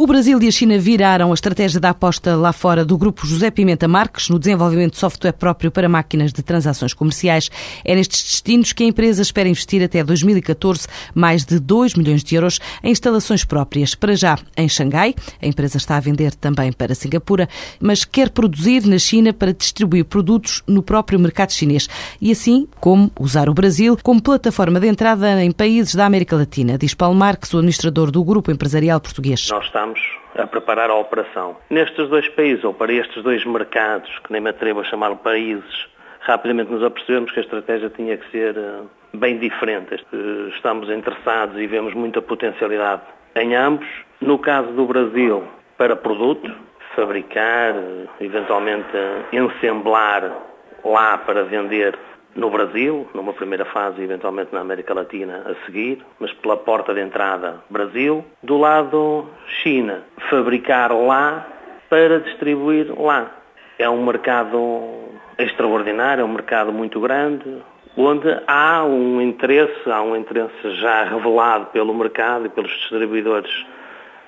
O Brasil e a China viraram a estratégia da aposta lá fora do grupo José Pimenta Marques no desenvolvimento de software próprio para máquinas de transações comerciais. É nestes destinos que a empresa espera investir até 2014 mais de 2 milhões de euros em instalações próprias. Para já em Xangai, a empresa está a vender também para Singapura, mas quer produzir na China para distribuir produtos no próprio mercado chinês e assim como usar o Brasil como plataforma de entrada em países da América Latina, diz Paulo Marques, o administrador do grupo empresarial português. Nós estamos a preparar a operação. Nestes dois países, ou para estes dois mercados, que nem me atrevo a chamar países, rapidamente nos apercebemos que a estratégia tinha que ser eh, bem diferente. Estamos interessados e vemos muita potencialidade em ambos. No caso do Brasil, para produto, fabricar, eh, eventualmente ensemblar lá para vender no Brasil, numa primeira fase, eventualmente na América Latina a seguir, mas pela porta de entrada Brasil. Do lado China, fabricar lá para distribuir lá. É um mercado extraordinário, é um mercado muito grande, onde há um interesse, há um interesse já revelado pelo mercado e pelos distribuidores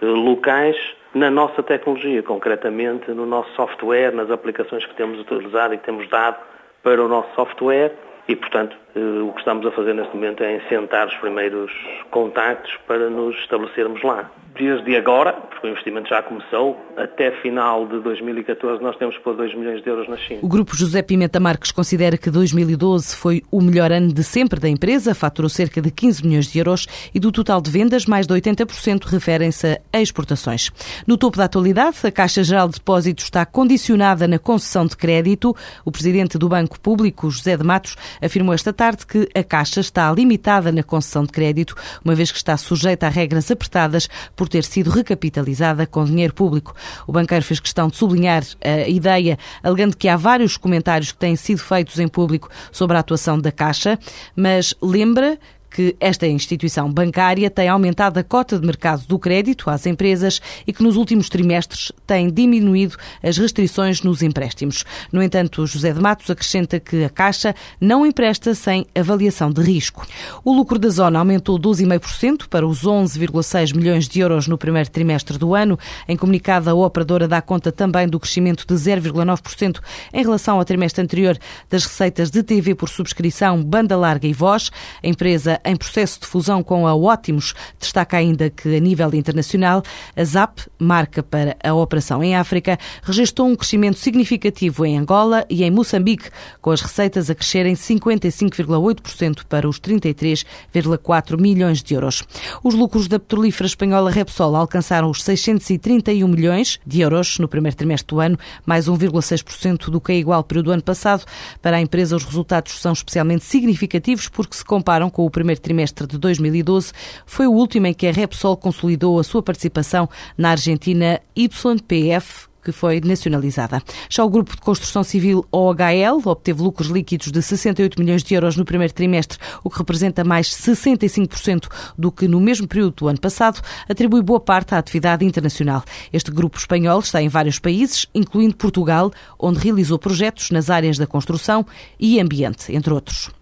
eh, locais na nossa tecnologia, concretamente no nosso software, nas aplicações que temos utilizado e que temos dado para o nosso software e, portanto, eh, o que estamos a fazer neste momento é sentar os primeiros contactos para nos estabelecermos lá desde agora, porque o investimento já começou, até final de 2014 nós temos que pôr 2 milhões de euros na China. O grupo José Pimenta Marques considera que 2012 foi o melhor ano de sempre da empresa, faturou cerca de 15 milhões de euros e do total de vendas, mais de 80% referem-se a exportações. No topo da atualidade, a Caixa Geral de Depósitos está condicionada na concessão de crédito. O presidente do Banco Público, José de Matos, afirmou esta tarde que a Caixa está limitada na concessão de crédito, uma vez que está sujeita a regras apertadas por ter sido recapitalizada com dinheiro público. O banqueiro fez questão de sublinhar a ideia, alegando que há vários comentários que têm sido feitos em público sobre a atuação da Caixa, mas lembra que esta instituição bancária tem aumentado a cota de mercado do crédito às empresas e que nos últimos trimestres tem diminuído as restrições nos empréstimos. No entanto, José de Matos acrescenta que a Caixa não empresta sem avaliação de risco. O lucro da zona aumentou 12,5% para os 11,6 milhões de euros no primeiro trimestre do ano. Em comunicado, a operadora dá conta também do crescimento de 0,9% em relação ao trimestre anterior das receitas de TV por subscrição, banda larga e voz. A empresa em processo de fusão com a Ótimos. Destaca ainda que, a nível internacional, a ZAP, marca para a operação em África, registrou um crescimento significativo em Angola e em Moçambique, com as receitas a crescerem 55,8% para os 33,4 milhões de euros. Os lucros da petrolífera espanhola Repsol alcançaram os 631 milhões de euros no primeiro trimestre do ano, mais 1,6% do que é igual período do ano passado. Para a empresa, os resultados são especialmente significativos porque se comparam com o primeiro primeiro trimestre de 2012 foi o último em que a Repsol consolidou a sua participação na Argentina YPF que foi nacionalizada. Já o grupo de construção civil OHL obteve lucros líquidos de 68 milhões de euros no primeiro trimestre, o que representa mais 65% do que no mesmo período do ano passado, atribui boa parte à atividade internacional. Este grupo espanhol está em vários países, incluindo Portugal, onde realizou projetos nas áreas da construção e ambiente, entre outros.